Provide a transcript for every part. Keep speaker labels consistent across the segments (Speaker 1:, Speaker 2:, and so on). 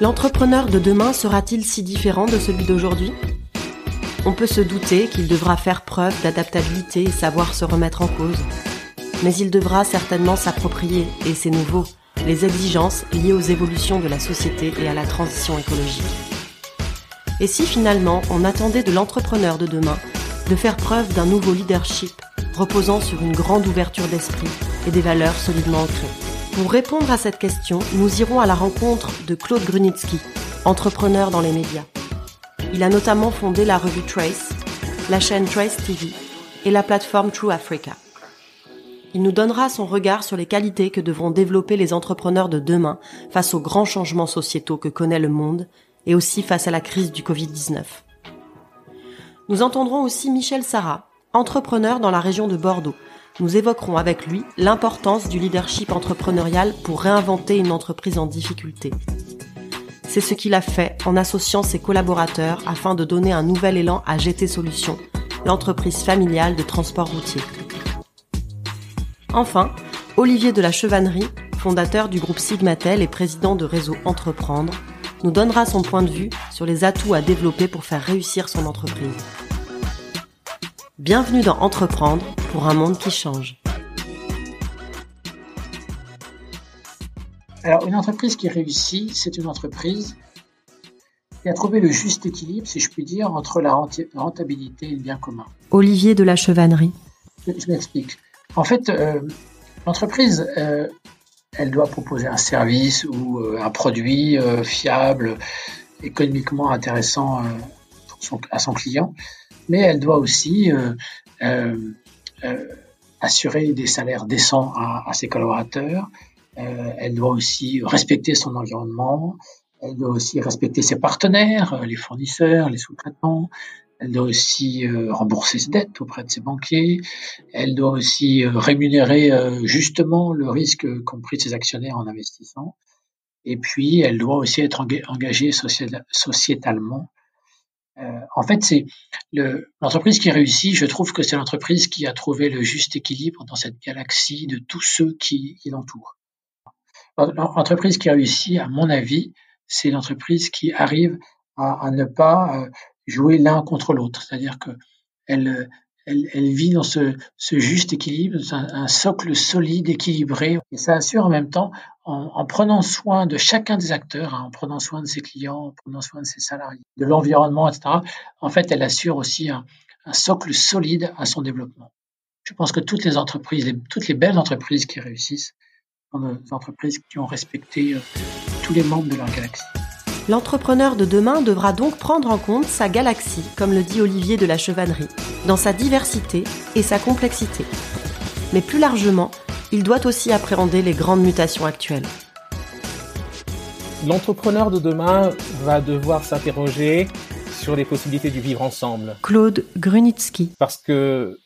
Speaker 1: L'entrepreneur de demain sera-t-il si différent de celui d'aujourd'hui? On peut se douter qu'il devra faire preuve d'adaptabilité et savoir se remettre en cause. Mais il devra certainement s'approprier, et c'est nouveau, les exigences liées aux évolutions de la société et à la transition écologique. Et si finalement on attendait de l'entrepreneur de demain de faire preuve d'un nouveau leadership reposant sur une grande ouverture d'esprit et des valeurs solidement ancrées pour répondre à cette question, nous irons à la rencontre de Claude Grunitsky, entrepreneur dans les médias. Il a notamment fondé la revue Trace, la chaîne Trace TV et la plateforme True Africa. Il nous donnera son regard sur les qualités que devront développer les entrepreneurs de demain face aux grands changements sociétaux que connaît le monde et aussi face à la crise du Covid-19. Nous entendrons aussi Michel Sarah, entrepreneur dans la région de Bordeaux, nous évoquerons avec lui l'importance du leadership entrepreneurial pour réinventer une entreprise en difficulté. C'est ce qu'il a fait en associant ses collaborateurs afin de donner un nouvel élan à GT Solutions, l'entreprise familiale de transport routier. Enfin, Olivier de la Chevannerie, fondateur du groupe Sigmatel et président de Réseau Entreprendre, nous donnera son point de vue sur les atouts à développer pour faire réussir son entreprise. Bienvenue dans Entreprendre pour un monde qui change.
Speaker 2: Alors, une entreprise qui réussit, c'est une entreprise qui a trouvé le juste équilibre, si je puis dire, entre la rentabilité et le bien commun.
Speaker 1: Olivier de la Chevannerie.
Speaker 2: Je, m'explique. En fait, euh, l'entreprise, euh, elle doit proposer un service ou euh, un produit fiable, économiquement intéressant à son client mais elle doit aussi euh, euh, euh, assurer des salaires décents à, ses collaborateurs. elle doit aussi respecter son environnement. Elle doit aussi respecter ses partenaires, les fournisseurs, les sous-traitants. Elle doit aussi rembourser ses dettes auprès de ses banquiers. Elle doit aussi rémunérer justement le risque qu'ont pris ses actionnaires en investissant. Et puis, elle doit aussi être engagée sociétalement euh, en fait, c'est l'entreprise qui réussit. Je trouve que c'est l'entreprise qui a trouvé le juste équilibre dans cette galaxie de tous ceux qui, l'entourent. L'entreprise qui réussit, à mon avis, c'est l'entreprise qui arrive à, ne pas euh, jouer l'un contre l'autre. C'est-à-dire que elle, elle, vit dans ce, juste équilibre, un, socle solide, équilibré. Et ça assure en même temps, en, prenant soin de chacun des acteurs, hein, en prenant soin de ses clients, en prenant soin de ses salariés, de l'environnement, etc. En fait, elle assure aussi un, socle solide à son développement. Je pense que toutes les entreprises, toutes les belles entreprises qui réussissent, sont des entreprises qui ont respecté euh, tous les membres de leur galaxie.
Speaker 1: L'entrepreneur de demain devra donc prendre en compte sa galaxie, comme le dit Olivier de la Chevannerie, dans sa diversité et sa complexité. Mais plus largement, il doit aussi appréhender les grandes mutations actuelles.
Speaker 3: L'entrepreneur de demain va devoir s'interroger sur les possibilités du vivre ensemble.
Speaker 1: Claude Grunitsky.
Speaker 3: Parce que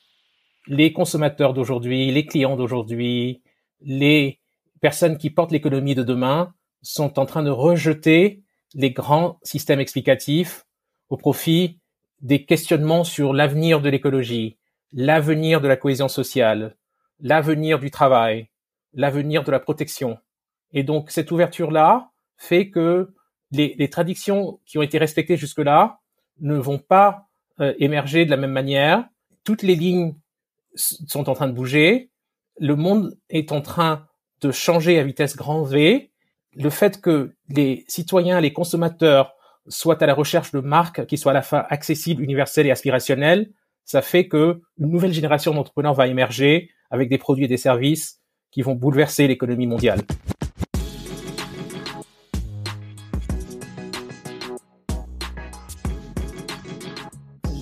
Speaker 3: les consommateurs d'aujourd'hui, les clients d'aujourd'hui, les personnes qui portent l'économie de demain sont en train de rejeter les grands systèmes explicatifs au profit des questionnements sur l'avenir de l'écologie, l'avenir de la cohésion sociale, l'avenir du travail, l'avenir de la protection. Et donc cette ouverture-là fait que les, traditions qui ont été respectées jusque-là ne vont pas euh, émerger de la même manière. Toutes les lignes sont en train de bouger. Le monde est en train de changer à vitesse grand V le fait que les citoyens, les consommateurs soient à la recherche de marques qui soient à la fois accessibles, universelles et aspirationnelles, ça fait que une nouvelle génération d'entrepreneurs va émerger avec des produits et des services qui vont bouleverser l'économie mondiale.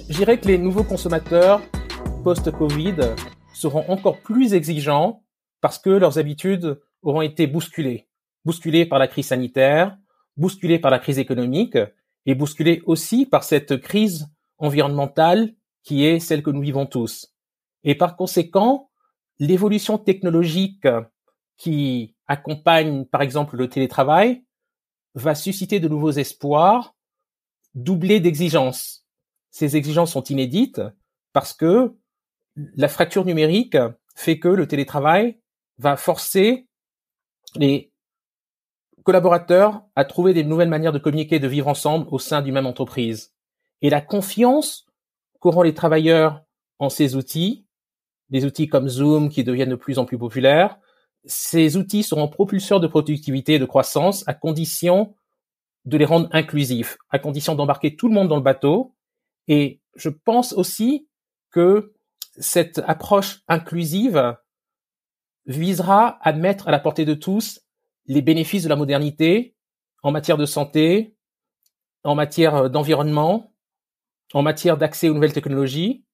Speaker 3: Je dirais que les nouveaux consommateurs post-Covid seront encore plus exigeants parce que leurs habitudes auront été bousculées bousculé par la crise sanitaire, bousculé par la crise économique et bousculé aussi par cette crise environnementale qui est celle que nous vivons tous. Et par conséquent, l'évolution technologique qui accompagne par exemple le télétravail va susciter de nouveaux espoirs, doublés d'exigences. Ces exigences sont inédites parce que la fracture numérique fait que le télétravail va forcer les collaborateurs à trouver des nouvelles manières de communiquer de vivre ensemble au sein d'une même entreprise. Et la confiance qu'auront les travailleurs en ces outils, des outils comme Zoom qui deviennent de plus en plus populaires, ces outils seront propulseurs de productivité et de croissance à condition de les rendre inclusifs, à condition d'embarquer tout le monde dans le bateau. Et je pense aussi que cette approche inclusive visera à mettre à la portée de tous les bénéfices de la modernité en matière de santé, en matière d'environnement, en matière d'accès aux nouvelles technologies,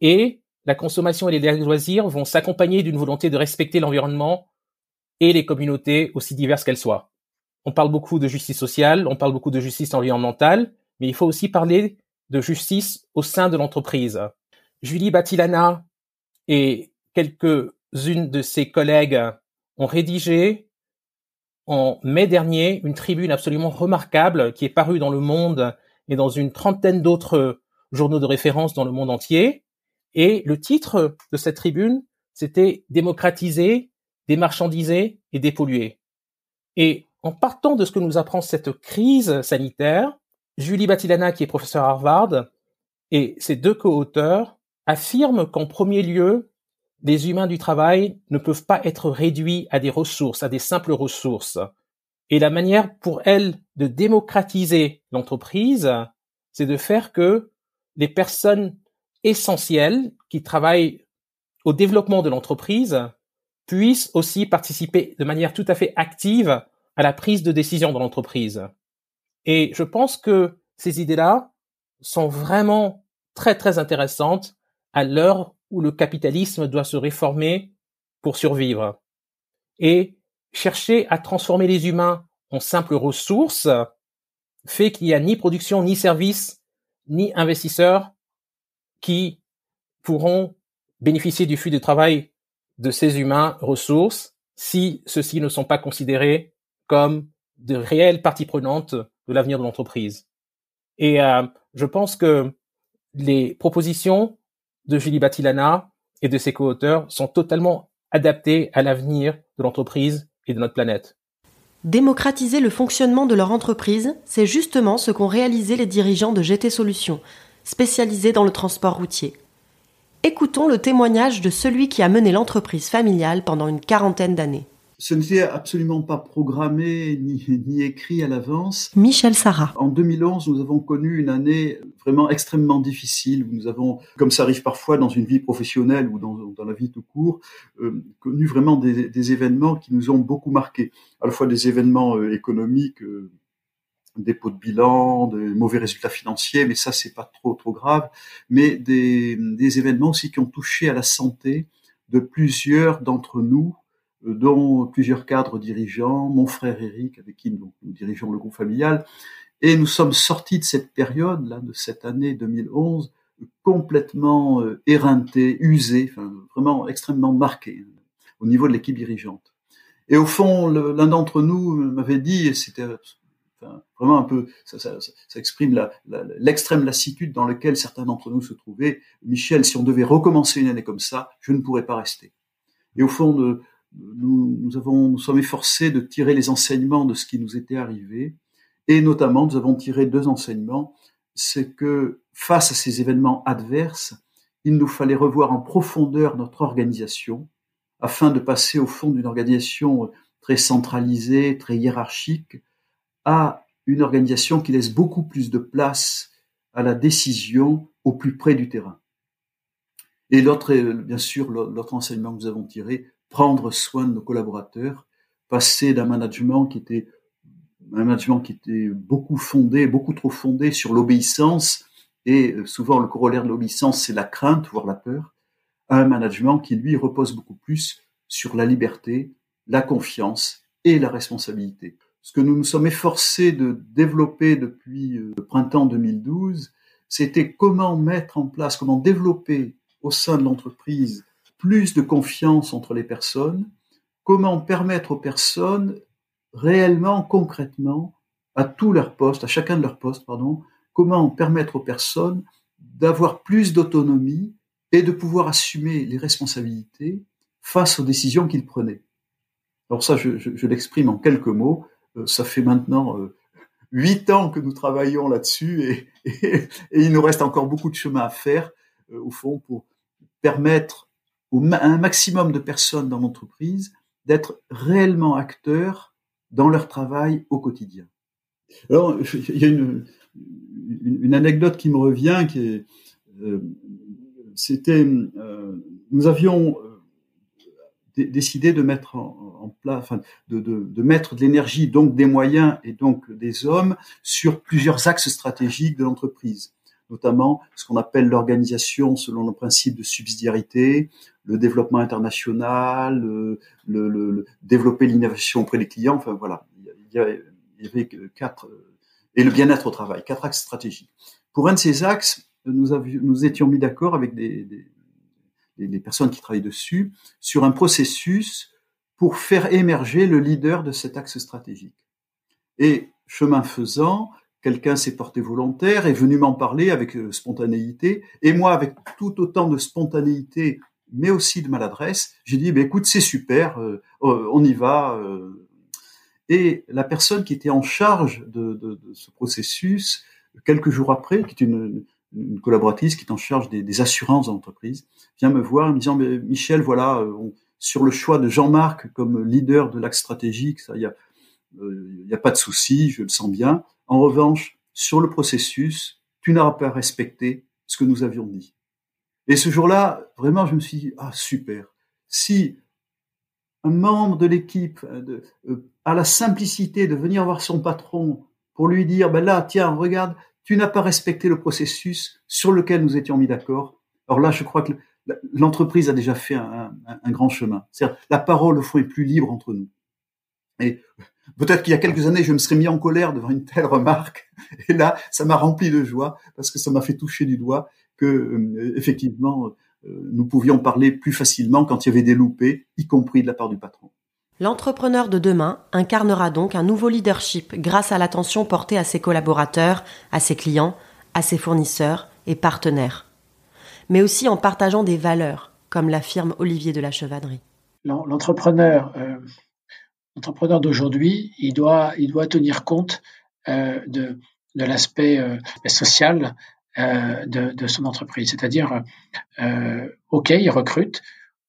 Speaker 3: et la consommation et les loisirs vont s'accompagner d'une volonté de respecter l'environnement et les communautés aussi diverses qu'elles soient. On parle beaucoup de justice sociale, on parle beaucoup de justice environnementale, mais il faut aussi parler de justice au sein de l'entreprise. Julie Batilana et quelques-unes de ses collègues ont rédigé en mai dernier une tribune absolument remarquable qui est parue dans le monde et dans une trentaine d'autres journaux de référence dans le monde entier. Et le titre de cette tribune, c'était Démocratiser, démarchandiser et dépolluer. Et en partant de ce que nous apprend cette crise sanitaire, Julie Batilana, qui est professeure à Harvard, et ses deux co-auteurs affirment qu'en premier lieu, les humains du travail ne peuvent pas être réduits à des ressources, à des simples ressources. Et la manière pour elles de démocratiser l'entreprise, c'est de faire que les personnes essentielles qui travaillent au développement de l'entreprise puissent aussi participer de manière tout à fait active à la prise de décision dans l'entreprise. Et je pense que ces idées-là sont vraiment très très intéressantes à l'heure où le capitalisme doit se réformer pour survivre. Et chercher à transformer les humains en simples ressources fait qu'il n'y a ni production, ni service, ni investisseurs qui pourront bénéficier du flux de travail de ces humains ressources si ceux-ci ne sont pas considérés comme de réelles parties prenantes de l'avenir de l'entreprise. Et euh, je pense que les propositions de Julie Batilana et de ses co-auteurs sont totalement adaptées à l'avenir de l'entreprise et de notre planète.
Speaker 1: Démocratiser le fonctionnement de leur entreprise, c'est justement ce qu'ont réalisé les dirigeants de GT Solutions, spécialisés dans le transport routier. Écoutons le témoignage de celui qui a mené l'entreprise familiale pendant une quarantaine d'années.
Speaker 4: Ce n'était absolument pas programmé ni, écrit à l'avance.
Speaker 1: Michel Sarah.
Speaker 4: En 2011, nous avons connu une année vraiment extrêmement difficile. Nous avons, comme ça arrive parfois dans une vie professionnelle ou dans, la vie tout court, euh, connu vraiment des, événements qui nous ont beaucoup marqués. À la fois des événements euh, économiques, euh, dépôt de bilan, de mauvais résultats financiers, mais ça c'est pas trop trop grave, mais des, des événements aussi qui ont touché à la santé de plusieurs d'entre nous, dont plusieurs cadres dirigeants, mon frère Eric avec qui nous, dirigeons le groupe familial, et nous sommes sortis de cette période là, de cette année 2011, complètement euh, éreintés, usés, vraiment extrêmement marqués hein, au niveau de l'équipe dirigeante. Et au fond, l'un d'entre nous m'avait dit, et c'était vraiment un peu, ça, exprime l'extrême lassitude dans laquelle certains d'entre nous se trouvaient. Michel, si on devait recommencer une année comme ça, je ne pourrais pas rester. Et au fond, nous, nous, sommes efforcés de tirer les enseignements de ce qui nous était arrivé, et notamment nous avons tiré deux enseignements. C'est que face à ces événements adverses, il nous fallait revoir en profondeur notre organisation afin de passer au fond d'une organisation très centralisée, très hiérarchique, à une organisation qui laisse beaucoup plus de place à la décision au plus près du terrain. Et l'autre, bien sûr, l'autre enseignement que nous avons tiré, prendre soin de nos collaborateurs, passer d'un management qui était un management qui était beaucoup fondé, beaucoup trop fondé sur l'obéissance, et souvent le corollaire de l'obéissance, c'est la crainte, voire la peur, à un management qui, lui, repose beaucoup plus sur la liberté, la confiance et la responsabilité. Ce que nous nous sommes efforcés de développer depuis euh, le printemps 2012, c'était comment mettre en place, comment développer au sein de l'entreprise plus de confiance entre les personnes, comment permettre aux personnes réellement, concrètement, à tous leurs postes, à chacun de leurs postes, pardon, comment permettre aux personnes d'avoir plus d'autonomie et de pouvoir assumer les responsabilités face aux décisions qu'il prenait. Alors ça, je, l'exprime en quelques mots. Euh, ça fait maintenant euh, huit ans que nous travaillons là-dessus et, et, il nous reste encore beaucoup de chemin à faire, euh, au fond, pour permettre un maximum de personnes dans l'entreprise d'être réellement acteurs dans leur travail au quotidien. Alors, il y a une, anecdote qui me revient, qui est, c'était, nous avions décidé de mettre en, place, de, de, mettre de l'énergie, donc des moyens et donc des hommes sur plusieurs axes stratégiques de l'entreprise, notamment ce qu'on appelle l'organisation selon le principe de subsidiarité, le développement international, le, développer l'innovation auprès des clients. Enfin voilà, il y, avait quatre et le bien-être au travail, quatre axes stratégiques. Pour un de ces axes, nous, avions, nous étions mis d'accord avec des, des les, personnes qui travaillent dessus, sur un processus pour faire émerger le leader de cet axe stratégique. Et chemin faisant, quelqu'un s'est porté volontaire, est venu m'en parler avec euh, spontanéité, et moi, avec tout autant de spontanéité, mais aussi de maladresse, j'ai dit, bah, écoute, c'est super, euh, euh, on y va. Et la personne qui était en charge de, ce processus, quelques jours après, qui est une, collaboratrice qui est en charge des, des assurances d'entreprise, vient me voir en me disant Michel, voilà, sur le choix de Jean-Marc comme leader de l'axe stratégique, ça, il y a, euh, y a pas de souci, je le sens bien. En revanche, sur le processus, tu n'auras pas respecté ce que nous avions dit. Et ce jour-là, vraiment, je me suis dit ah super. Si un membre de l'équipe euh, a la simplicité de venir voir son patron pour lui dire ben là, tiens, regarde, tu n'as pas respecté le processus sur lequel nous étions mis d'accord. Alors là, je crois que l'entreprise a déjà fait un, grand chemin. C'est-à-dire, la parole, au fond, est plus libre entre nous. Et peut-être qu'il y a quelques années, je me serais mis en colère devant une telle remarque. Et là, ça m'a rempli de joie parce que ça m'a fait toucher du doigt que, euh, effectivement, euh, nous pouvions parler plus facilement quand il y avait des loupés, y compris de la part du patron.
Speaker 1: L'entrepreneur de demain incarnera donc un nouveau leadership grâce à l'attention portée à ses collaborateurs, à ses clients, à ses fournisseurs et partenaires, mais aussi en partageant des valeurs, comme l'affirme Olivier de la Chevadrie.
Speaker 2: L'entrepreneur, euh, l'entrepreneur d'aujourd'hui, il doit, il doit tenir compte euh, de, de l'aspect euh, social euh, de, de, son entreprise, c'est-à-dire, euh, ok, il recrute,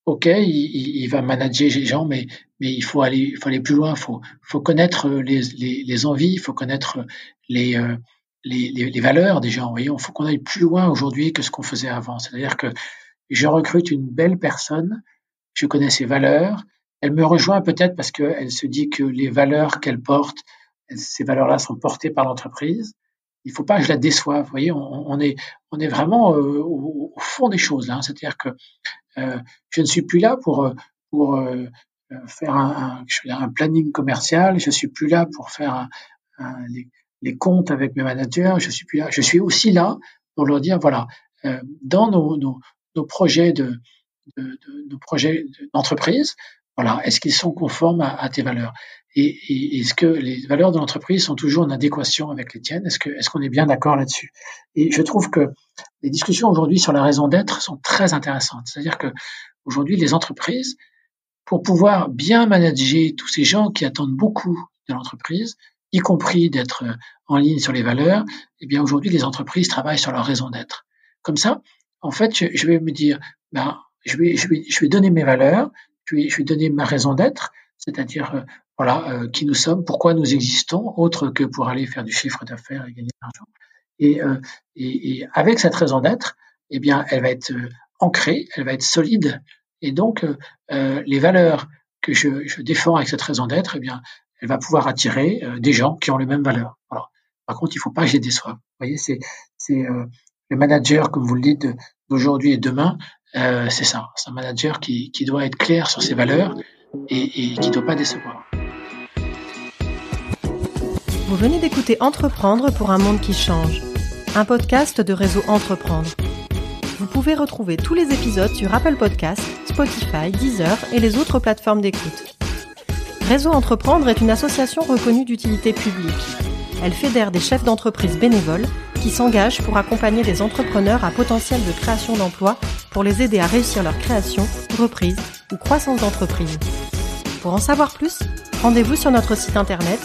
Speaker 2: ok, il, il, va manager les gens, mais, mais il faut aller, il faut aller plus loin. Il faut, faut connaître les, les, les, envies, il faut connaître les, euh, les, les, valeurs des gens. Il faut qu'on aille plus loin aujourd'hui que ce qu'on faisait avant. C'est-à-dire que je recrute une belle personne, je connais ses valeurs, elle me rejoint peut-être parce qu'elle se dit que les valeurs qu'elle porte, ces valeurs-là sont portées par l'entreprise. Il faut pas que je la déçoive. Vous voyez, on, est, on est vraiment euh, au, fond des choses. Hein. C'est-à-dire que euh, je ne suis plus là pour, pour euh, faire un, planning commercial, je suis plus là pour faire les, comptes avec mes managers, je suis plus là. Je suis aussi là pour leur dire voilà, dans nos, nos, projets de, de nos projets d'entreprise, voilà, est-ce qu'ils sont conformes à, tes valeurs? Et, est-ce que les valeurs de l'entreprise sont toujours en adéquation avec les tiennes? Est-ce qu'on est bien d'accord là-dessus? Et je trouve que les discussions aujourd'hui sur la raison d'être sont très intéressantes. C'est-à-dire que aujourd'hui, les entreprises, pour pouvoir bien manager tous ces gens qui attendent beaucoup de l'entreprise, y compris d'être en ligne sur les valeurs, eh bien aujourd'hui, les entreprises travaillent sur leur raison d'être. Comme ça, en fait, je, vais me dire, ben, je vais donner mes valeurs, je vais, je vais donner ma raison d'être, c'est-à-dire euh, voilà euh, qui nous sommes, pourquoi nous existons, autre que pour aller faire du chiffre d'affaires et gagner de l'argent. Et, euh, avec cette raison d'être, eh bien, elle va être ancrée, elle va être solide, et donc les valeurs que je, défends avec cette raison d'être, eh bien, elle va pouvoir attirer des gens qui ont les mêmes valeurs. Par contre, il ne faut pas que je les déçoive. Vous voyez, c'est c'est le manager, comme vous le dites, d'aujourd'hui et demain, euh, c'est ça. C'est un manager qui, qui doit être clair sur ses valeurs et, et qui ne doit pas décevoir.
Speaker 1: Vous venez d'écouter Entreprendre pour un monde qui change, un podcast de réseau Entreprendre. Vous pouvez retrouver tous les épisodes sur Apple Podcasts, Spotify, Deezer et les autres plateformes d'écoute. Réseau Entreprendre est une association reconnue d'utilité publique. Elle fédère des chefs d'entreprise bénévoles qui s'engagent pour accompagner des entrepreneurs à potentiel de création d'emplois pour les aider à réussir leur création, reprise ou croissance d'entreprise. Pour en savoir plus, rendez-vous sur notre site internet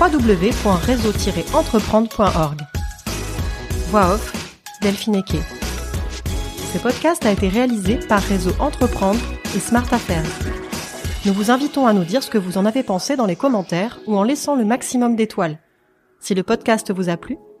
Speaker 1: www.réseau-entreprendre.org. Voix off, Delphine Eke. Ce podcast a été réalisé par Réseau Entreprendre et Smart Affairs. Nous vous invitons à nous dire ce que vous en avez pensé dans les commentaires ou en laissant le maximum d'étoiles. Si le podcast vous a plu,